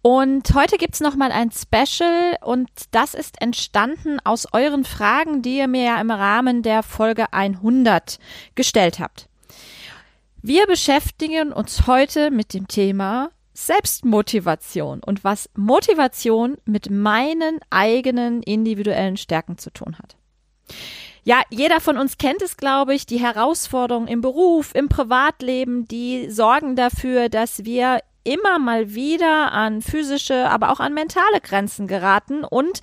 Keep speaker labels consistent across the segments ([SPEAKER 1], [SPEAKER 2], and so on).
[SPEAKER 1] Und heute gibt's noch mal ein Special und das ist entstanden aus euren Fragen, die ihr mir ja im Rahmen der Folge 100 gestellt habt. Wir beschäftigen uns heute mit dem Thema Selbstmotivation und was Motivation mit meinen eigenen individuellen Stärken zu tun hat. Ja, jeder von uns kennt es, glaube ich, die Herausforderungen im Beruf, im Privatleben, die sorgen dafür, dass wir immer mal wieder an physische, aber auch an mentale Grenzen geraten und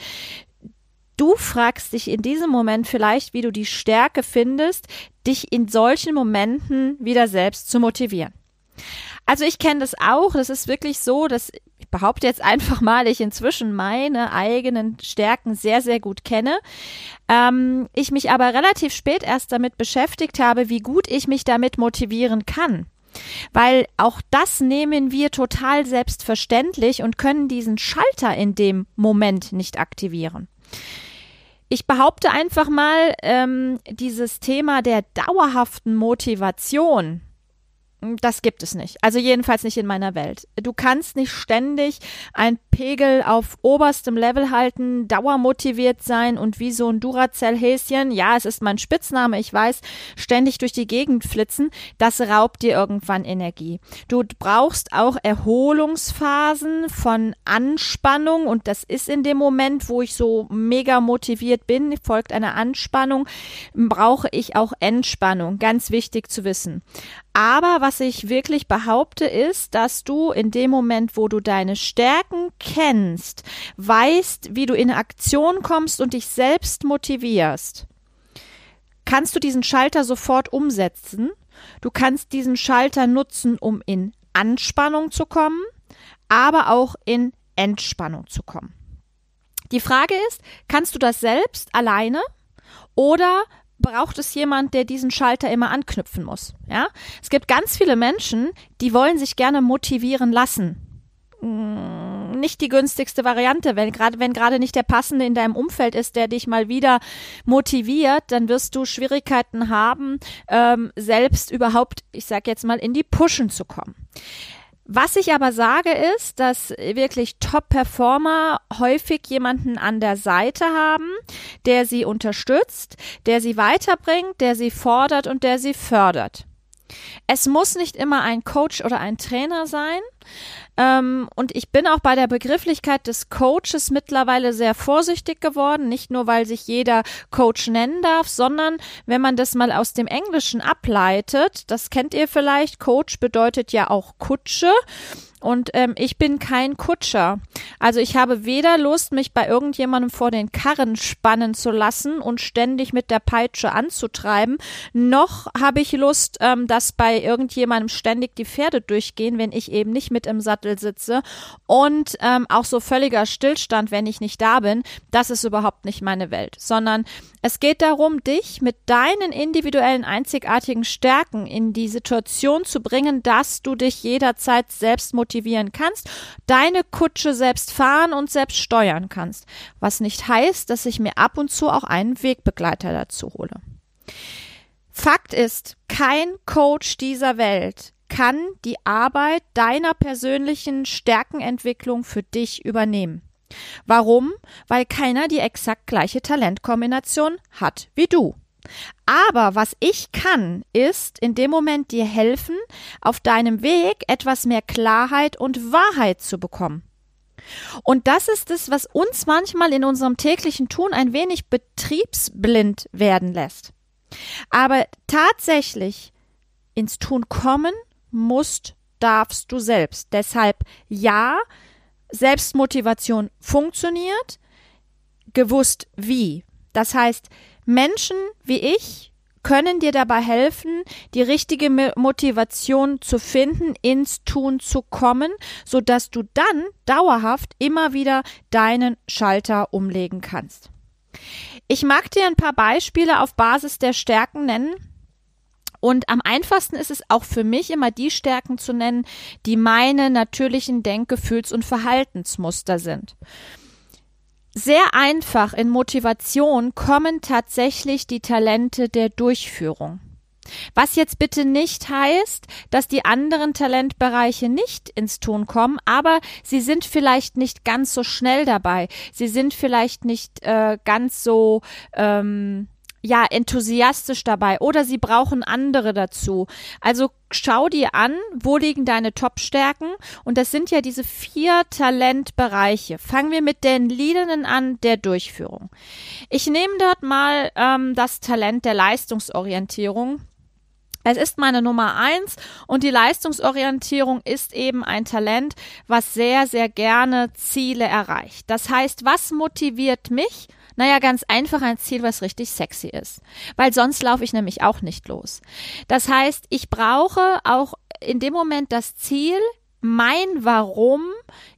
[SPEAKER 1] Du fragst dich in diesem Moment vielleicht, wie du die Stärke findest, dich in solchen Momenten wieder selbst zu motivieren. Also ich kenne das auch. Das ist wirklich so, dass ich behaupte jetzt einfach mal, ich inzwischen meine eigenen Stärken sehr, sehr gut kenne. Ähm, ich mich aber relativ spät erst damit beschäftigt habe, wie gut ich mich damit motivieren kann. Weil auch das nehmen wir total selbstverständlich und können diesen Schalter in dem Moment nicht aktivieren. Ich behaupte einfach mal, ähm, dieses Thema der dauerhaften Motivation, das gibt es nicht. Also jedenfalls nicht in meiner Welt. Du kannst nicht ständig ein Pegel auf oberstem Level halten, dauermotiviert sein und wie so ein Duracell-Häschen, ja, es ist mein Spitzname, ich weiß, ständig durch die Gegend flitzen. Das raubt dir irgendwann Energie. Du brauchst auch Erholungsphasen von Anspannung und das ist in dem Moment, wo ich so mega motiviert bin, folgt eine Anspannung, brauche ich auch Entspannung. Ganz wichtig zu wissen. Aber was ich wirklich behaupte, ist, dass du in dem Moment, wo du deine Stärken kennst, weißt, wie du in Aktion kommst und dich selbst motivierst, kannst du diesen Schalter sofort umsetzen. Du kannst diesen Schalter nutzen, um in Anspannung zu kommen, aber auch in Entspannung zu kommen. Die Frage ist, kannst du das selbst alleine oder braucht es jemand, der diesen Schalter immer anknüpfen muss. Ja, es gibt ganz viele Menschen, die wollen sich gerne motivieren lassen. Mm, nicht die günstigste Variante, wenn gerade wenn gerade nicht der passende in deinem Umfeld ist, der dich mal wieder motiviert, dann wirst du Schwierigkeiten haben, ähm, selbst überhaupt, ich sag jetzt mal, in die Pushen zu kommen. Was ich aber sage ist, dass wirklich Top-Performer häufig jemanden an der Seite haben, der sie unterstützt, der sie weiterbringt, der sie fordert und der sie fördert. Es muss nicht immer ein Coach oder ein Trainer sein. Ähm, und ich bin auch bei der Begrifflichkeit des Coaches mittlerweile sehr vorsichtig geworden, nicht nur weil sich jeder Coach nennen darf, sondern wenn man das mal aus dem Englischen ableitet, das kennt ihr vielleicht, Coach bedeutet ja auch Kutsche und ähm, ich bin kein Kutscher. Also ich habe weder Lust, mich bei irgendjemandem vor den Karren spannen zu lassen und ständig mit der Peitsche anzutreiben, noch habe ich Lust, ähm, dass bei irgendjemandem ständig die Pferde durchgehen, wenn ich eben nicht mit im Sattel sitze und ähm, auch so völliger Stillstand, wenn ich nicht da bin. Das ist überhaupt nicht meine Welt, sondern es geht darum, dich mit deinen individuellen einzigartigen Stärken in die Situation zu bringen, dass du dich jederzeit selbst motivieren kannst, deine Kutsche selbst fahren und selbst steuern kannst. Was nicht heißt, dass ich mir ab und zu auch einen Wegbegleiter dazu hole. Fakt ist, kein Coach dieser Welt kann die Arbeit deiner persönlichen Stärkenentwicklung für dich übernehmen. Warum? Weil keiner die exakt gleiche Talentkombination hat wie du. Aber was ich kann, ist in dem Moment dir helfen, auf deinem Weg etwas mehr Klarheit und Wahrheit zu bekommen. Und das ist es, was uns manchmal in unserem täglichen Tun ein wenig betriebsblind werden lässt. Aber tatsächlich ins Tun kommen musst, darfst du selbst. Deshalb ja, Selbstmotivation funktioniert, gewusst wie. Das heißt, Menschen wie ich können dir dabei helfen, die richtige Motivation zu finden, ins Tun zu kommen, so dass du dann dauerhaft immer wieder deinen Schalter umlegen kannst. Ich mag dir ein paar Beispiele auf Basis der Stärken nennen. Und am einfachsten ist es auch für mich immer die Stärken zu nennen, die meine natürlichen Denk-, Gefühls- und Verhaltensmuster sind sehr einfach in Motivation kommen tatsächlich die Talente der Durchführung. Was jetzt bitte nicht heißt, dass die anderen Talentbereiche nicht ins Tun kommen, aber sie sind vielleicht nicht ganz so schnell dabei. Sie sind vielleicht nicht äh, ganz so ähm, ja, enthusiastisch dabei oder sie brauchen andere dazu. Also schau dir an, wo liegen deine Top-Stärken und das sind ja diese vier Talentbereiche. Fangen wir mit den Liedenden an der Durchführung. Ich nehme dort mal ähm, das Talent der Leistungsorientierung. Es ist meine Nummer eins und die Leistungsorientierung ist eben ein Talent, was sehr, sehr gerne Ziele erreicht. Das heißt, was motiviert mich? Naja, ganz einfach ein Ziel, was richtig sexy ist. Weil sonst laufe ich nämlich auch nicht los. Das heißt, ich brauche auch in dem Moment das Ziel, mein Warum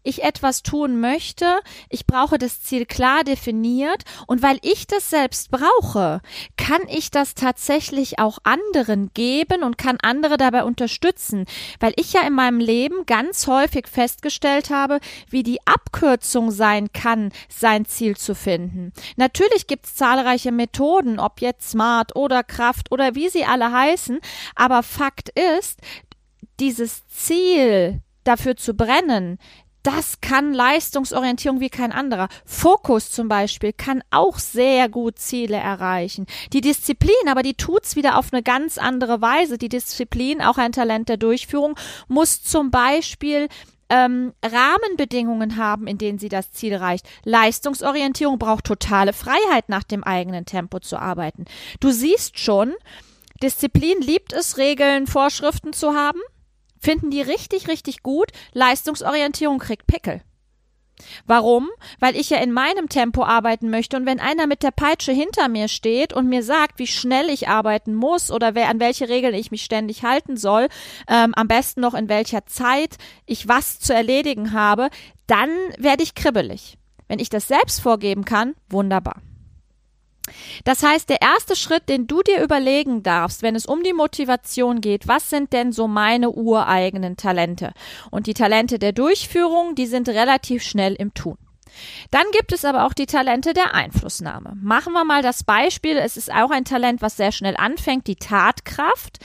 [SPEAKER 1] ich etwas tun möchte. Ich brauche das Ziel klar definiert und weil ich das selbst brauche, kann ich das tatsächlich auch anderen geben und kann andere dabei unterstützen, weil ich ja in meinem Leben ganz häufig festgestellt habe, wie die Abkürzung sein kann, sein Ziel zu finden. Natürlich gibt es zahlreiche Methoden, ob jetzt Smart oder Kraft oder wie sie alle heißen, aber Fakt ist, dieses Ziel dafür zu brennen, das kann Leistungsorientierung wie kein anderer. Fokus zum Beispiel kann auch sehr gut Ziele erreichen. Die Disziplin, aber die tut's wieder auf eine ganz andere Weise. Die Disziplin, auch ein Talent der Durchführung, muss zum Beispiel ähm, Rahmenbedingungen haben, in denen sie das Ziel erreicht. Leistungsorientierung braucht totale Freiheit, nach dem eigenen Tempo zu arbeiten. Du siehst schon, Disziplin liebt es, Regeln, Vorschriften zu haben finden die richtig, richtig gut. Leistungsorientierung kriegt Pickel. Warum? Weil ich ja in meinem Tempo arbeiten möchte und wenn einer mit der Peitsche hinter mir steht und mir sagt, wie schnell ich arbeiten muss oder wer, an welche Regeln ich mich ständig halten soll, ähm, am besten noch in welcher Zeit ich was zu erledigen habe, dann werde ich kribbelig. Wenn ich das selbst vorgeben kann, wunderbar. Das heißt, der erste Schritt, den du dir überlegen darfst, wenn es um die Motivation geht, was sind denn so meine ureigenen Talente? Und die Talente der Durchführung, die sind relativ schnell im Tun. Dann gibt es aber auch die Talente der Einflussnahme. Machen wir mal das Beispiel. Es ist auch ein Talent, was sehr schnell anfängt, die Tatkraft.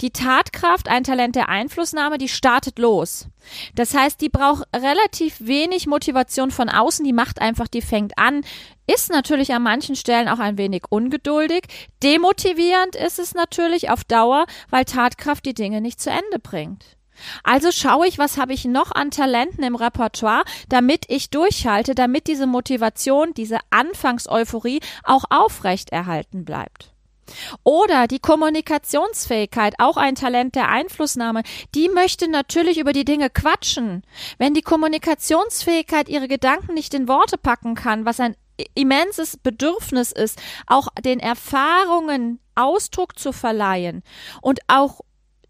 [SPEAKER 1] Die Tatkraft, ein Talent der Einflussnahme, die startet los. Das heißt, die braucht relativ wenig Motivation von außen, die macht einfach, die fängt an, ist natürlich an manchen Stellen auch ein wenig ungeduldig. Demotivierend ist es natürlich auf Dauer, weil Tatkraft die Dinge nicht zu Ende bringt. Also schaue ich, was habe ich noch an Talenten im Repertoire, damit ich durchhalte, damit diese Motivation, diese Anfangseuphorie auch aufrecht erhalten bleibt. Oder die Kommunikationsfähigkeit, auch ein Talent der Einflussnahme, die möchte natürlich über die Dinge quatschen. Wenn die Kommunikationsfähigkeit ihre Gedanken nicht in Worte packen kann, was ein immenses Bedürfnis ist, auch den Erfahrungen Ausdruck zu verleihen und auch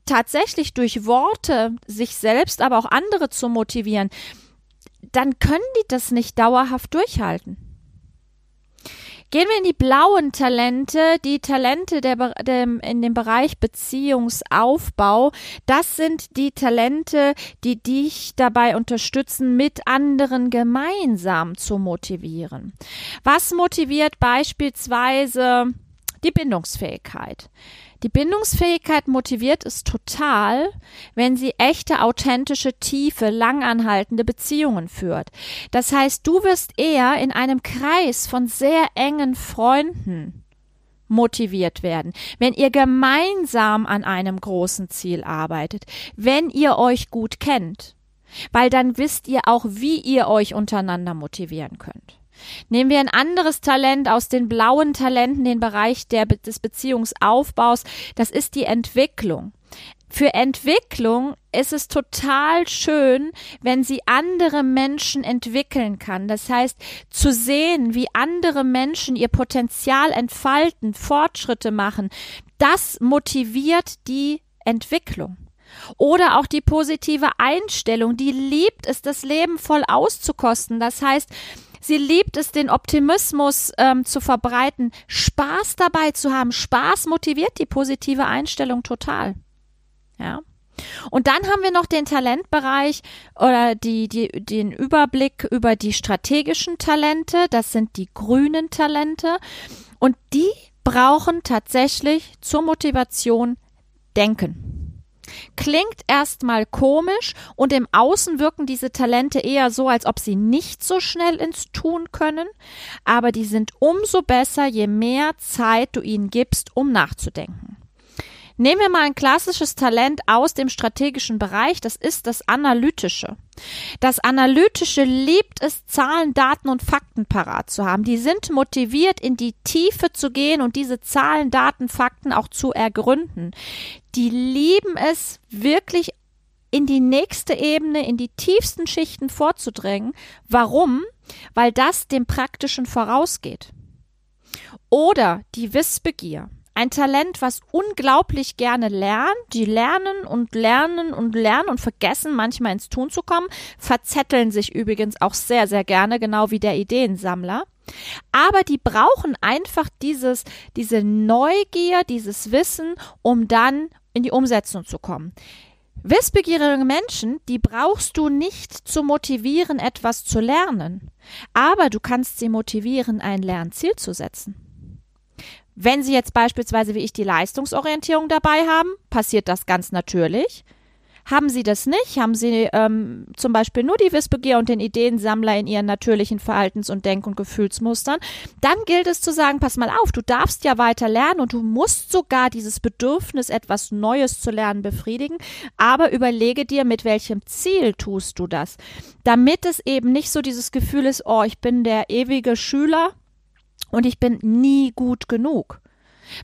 [SPEAKER 1] tatsächlich durch Worte sich selbst, aber auch andere zu motivieren, dann können die das nicht dauerhaft durchhalten. Gehen wir in die blauen Talente, die Talente der, der, in dem Bereich Beziehungsaufbau. Das sind die Talente, die dich dabei unterstützen, mit anderen gemeinsam zu motivieren. Was motiviert beispielsweise die Bindungsfähigkeit? Die Bindungsfähigkeit motiviert es total, wenn sie echte, authentische, tiefe, langanhaltende Beziehungen führt. Das heißt, du wirst eher in einem Kreis von sehr engen Freunden motiviert werden, wenn ihr gemeinsam an einem großen Ziel arbeitet, wenn ihr euch gut kennt. weil dann wisst ihr auch, wie ihr euch untereinander motivieren könnt. Nehmen wir ein anderes Talent aus den blauen Talenten, den Bereich der, des Beziehungsaufbaus. Das ist die Entwicklung. Für Entwicklung ist es total schön, wenn sie andere Menschen entwickeln kann. Das heißt, zu sehen, wie andere Menschen ihr Potenzial entfalten, Fortschritte machen, das motiviert die Entwicklung. Oder auch die positive Einstellung, die liebt es, das Leben voll auszukosten. Das heißt, Sie liebt es, den Optimismus ähm, zu verbreiten, Spaß dabei zu haben. Spaß motiviert die positive Einstellung total. Ja. Und dann haben wir noch den Talentbereich oder die, die, den Überblick über die strategischen Talente. Das sind die grünen Talente. Und die brauchen tatsächlich zur Motivation Denken. Klingt erstmal komisch und im Außen wirken diese Talente eher so, als ob sie nicht so schnell ins Tun können, aber die sind umso besser, je mehr Zeit du ihnen gibst, um nachzudenken. Nehmen wir mal ein klassisches Talent aus dem strategischen Bereich, das ist das Analytische. Das Analytische liebt es, Zahlen, Daten und Fakten parat zu haben. Die sind motiviert, in die Tiefe zu gehen und diese Zahlen, Daten, Fakten auch zu ergründen. Die lieben es, wirklich in die nächste Ebene, in die tiefsten Schichten vorzudrängen. Warum? Weil das dem Praktischen vorausgeht. Oder die Wissbegier. Ein Talent, was unglaublich gerne lernt. Die lernen und lernen und lernen und vergessen manchmal ins Tun zu kommen, verzetteln sich übrigens auch sehr, sehr gerne, genau wie der Ideensammler. Aber die brauchen einfach dieses, diese Neugier, dieses Wissen, um dann in die Umsetzung zu kommen. Wissbegierige Menschen, die brauchst du nicht zu motivieren, etwas zu lernen. Aber du kannst sie motivieren, ein Lernziel zu setzen. Wenn Sie jetzt beispielsweise wie ich die Leistungsorientierung dabei haben, passiert das ganz natürlich. Haben Sie das nicht, haben Sie ähm, zum Beispiel nur die Wissbegier und den Ideensammler in Ihren natürlichen Verhaltens- und Denk- und Gefühlsmustern, dann gilt es zu sagen, pass mal auf, du darfst ja weiter lernen und du musst sogar dieses Bedürfnis, etwas Neues zu lernen, befriedigen, aber überlege dir, mit welchem Ziel tust du das, damit es eben nicht so dieses Gefühl ist, oh, ich bin der ewige Schüler, und ich bin nie gut genug,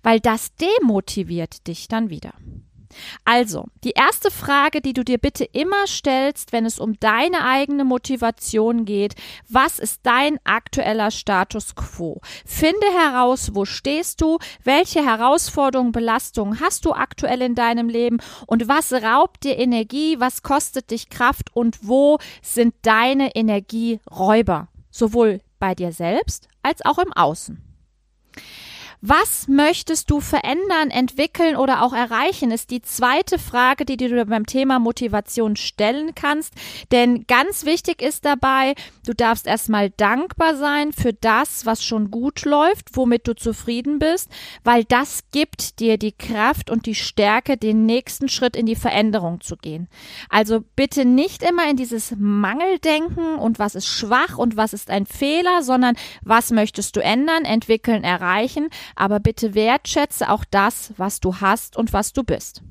[SPEAKER 1] weil das demotiviert dich dann wieder. Also, die erste Frage, die du dir bitte immer stellst, wenn es um deine eigene Motivation geht, was ist dein aktueller Status quo? Finde heraus, wo stehst du, welche Herausforderungen, Belastungen hast du aktuell in deinem Leben und was raubt dir Energie, was kostet dich Kraft und wo sind deine Energieräuber? Sowohl bei dir selbst als auch im Außen. Was möchtest du verändern, entwickeln oder auch erreichen, ist die zweite Frage, die du beim Thema Motivation stellen kannst. Denn ganz wichtig ist dabei, du darfst erstmal dankbar sein für das, was schon gut läuft, womit du zufrieden bist, weil das gibt dir die Kraft und die Stärke, den nächsten Schritt in die Veränderung zu gehen. Also bitte nicht immer in dieses Mangeldenken und was ist schwach und was ist ein Fehler, sondern was möchtest du ändern, entwickeln, erreichen aber bitte wertschätze auch das, was du hast und was du bist.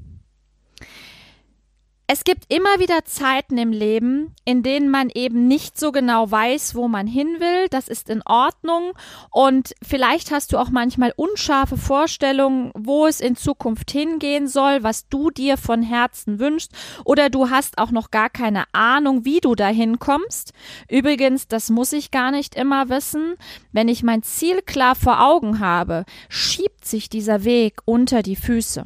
[SPEAKER 1] Es gibt immer wieder Zeiten im Leben, in denen man eben nicht so genau weiß, wo man hin will. Das ist in Ordnung. Und vielleicht hast du auch manchmal unscharfe Vorstellungen, wo es in Zukunft hingehen soll, was du dir von Herzen wünschst. Oder du hast auch noch gar keine Ahnung, wie du dahin kommst. Übrigens, das muss ich gar nicht immer wissen. Wenn ich mein Ziel klar vor Augen habe, schiebt sich dieser Weg unter die Füße.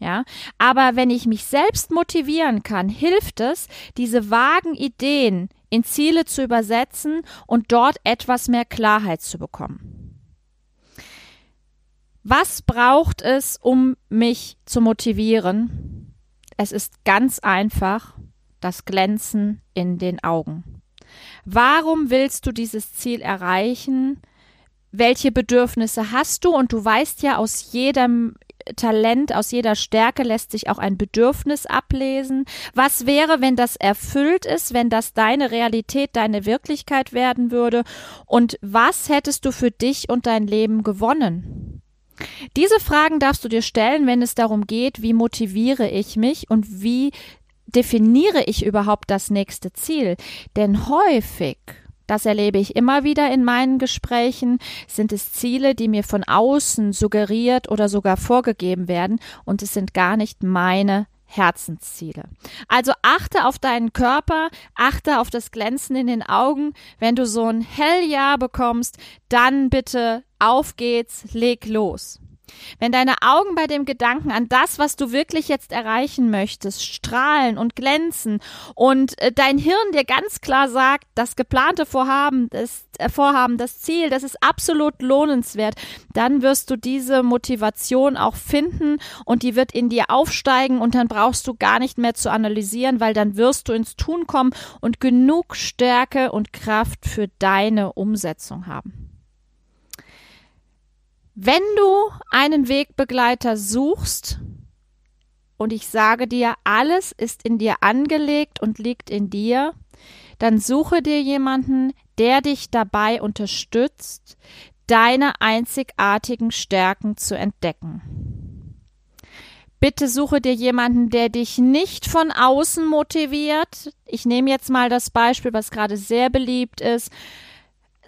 [SPEAKER 1] Ja, aber wenn ich mich selbst motivieren kann, hilft es, diese vagen Ideen in Ziele zu übersetzen und dort etwas mehr Klarheit zu bekommen. Was braucht es, um mich zu motivieren? Es ist ganz einfach das Glänzen in den Augen. Warum willst du dieses Ziel erreichen? Welche Bedürfnisse hast du? Und du weißt ja aus jedem Talent, aus jeder Stärke lässt sich auch ein Bedürfnis ablesen. Was wäre, wenn das erfüllt ist, wenn das deine Realität, deine Wirklichkeit werden würde? Und was hättest du für dich und dein Leben gewonnen? Diese Fragen darfst du dir stellen, wenn es darum geht, wie motiviere ich mich und wie definiere ich überhaupt das nächste Ziel? Denn häufig das erlebe ich immer wieder in meinen Gesprächen, sind es Ziele, die mir von außen suggeriert oder sogar vorgegeben werden und es sind gar nicht meine Herzensziele. Also achte auf deinen Körper, achte auf das Glänzen in den Augen. Wenn du so ein Helljahr bekommst, dann bitte auf geht's, leg los. Wenn deine Augen bei dem Gedanken an das, was du wirklich jetzt erreichen möchtest, strahlen und glänzen und äh, dein Hirn dir ganz klar sagt, das geplante Vorhaben, das äh, Vorhaben, das Ziel, das ist absolut lohnenswert, dann wirst du diese Motivation auch finden und die wird in dir aufsteigen und dann brauchst du gar nicht mehr zu analysieren, weil dann wirst du ins Tun kommen und genug Stärke und Kraft für deine Umsetzung haben. Wenn du einen Wegbegleiter suchst, und ich sage dir, alles ist in dir angelegt und liegt in dir, dann suche dir jemanden, der dich dabei unterstützt, deine einzigartigen Stärken zu entdecken. Bitte suche dir jemanden, der dich nicht von außen motiviert. Ich nehme jetzt mal das Beispiel, was gerade sehr beliebt ist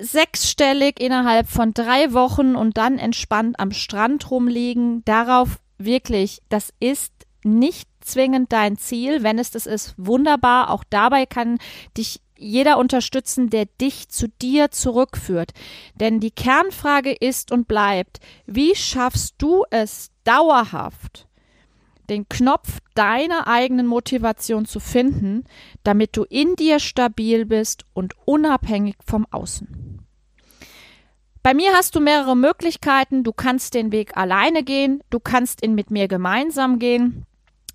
[SPEAKER 1] sechsstellig innerhalb von drei Wochen und dann entspannt am Strand rumliegen, darauf wirklich, das ist nicht zwingend dein Ziel. Wenn es das ist, wunderbar. Auch dabei kann dich jeder unterstützen, der dich zu dir zurückführt. Denn die Kernfrage ist und bleibt, wie schaffst du es dauerhaft, den Knopf deiner eigenen Motivation zu finden, damit du in dir stabil bist und unabhängig vom Außen. Bei mir hast du mehrere Möglichkeiten. Du kannst den Weg alleine gehen, du kannst ihn mit mir gemeinsam gehen.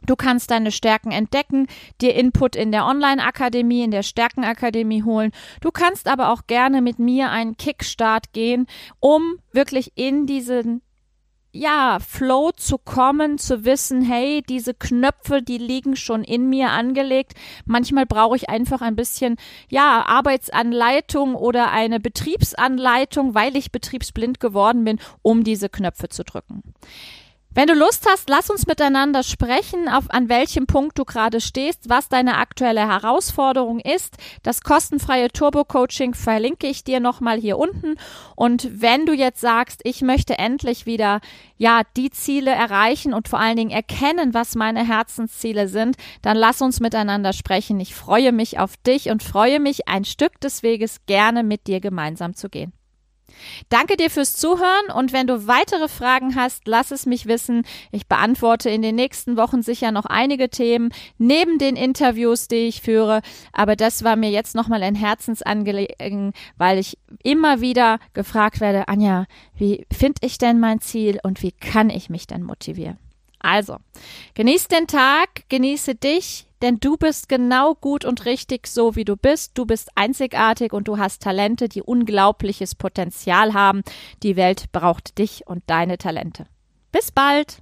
[SPEAKER 1] Du kannst deine Stärken entdecken, dir Input in der Online-Akademie, in der Stärkenakademie holen. Du kannst aber auch gerne mit mir einen Kickstart gehen, um wirklich in diesen ja, Flow zu kommen, zu wissen, hey, diese Knöpfe, die liegen schon in mir angelegt. Manchmal brauche ich einfach ein bisschen, ja, Arbeitsanleitung oder eine Betriebsanleitung, weil ich betriebsblind geworden bin, um diese Knöpfe zu drücken. Wenn du Lust hast, lass uns miteinander sprechen, auf an welchem Punkt du gerade stehst, was deine aktuelle Herausforderung ist. Das kostenfreie Turbo-Coaching verlinke ich dir nochmal hier unten. Und wenn du jetzt sagst, ich möchte endlich wieder, ja, die Ziele erreichen und vor allen Dingen erkennen, was meine Herzensziele sind, dann lass uns miteinander sprechen. Ich freue mich auf dich und freue mich, ein Stück des Weges gerne mit dir gemeinsam zu gehen. Danke dir fürs Zuhören und wenn du weitere Fragen hast, lass es mich wissen. Ich beantworte in den nächsten Wochen sicher noch einige Themen neben den Interviews, die ich führe. Aber das war mir jetzt nochmal ein Herzensangelegenheit, weil ich immer wieder gefragt werde, Anja, wie finde ich denn mein Ziel und wie kann ich mich denn motivieren? Also, genieß den Tag, genieße dich, denn du bist genau gut und richtig so, wie du bist. Du bist einzigartig und du hast Talente, die unglaubliches Potenzial haben. Die Welt braucht dich und deine Talente. Bis bald!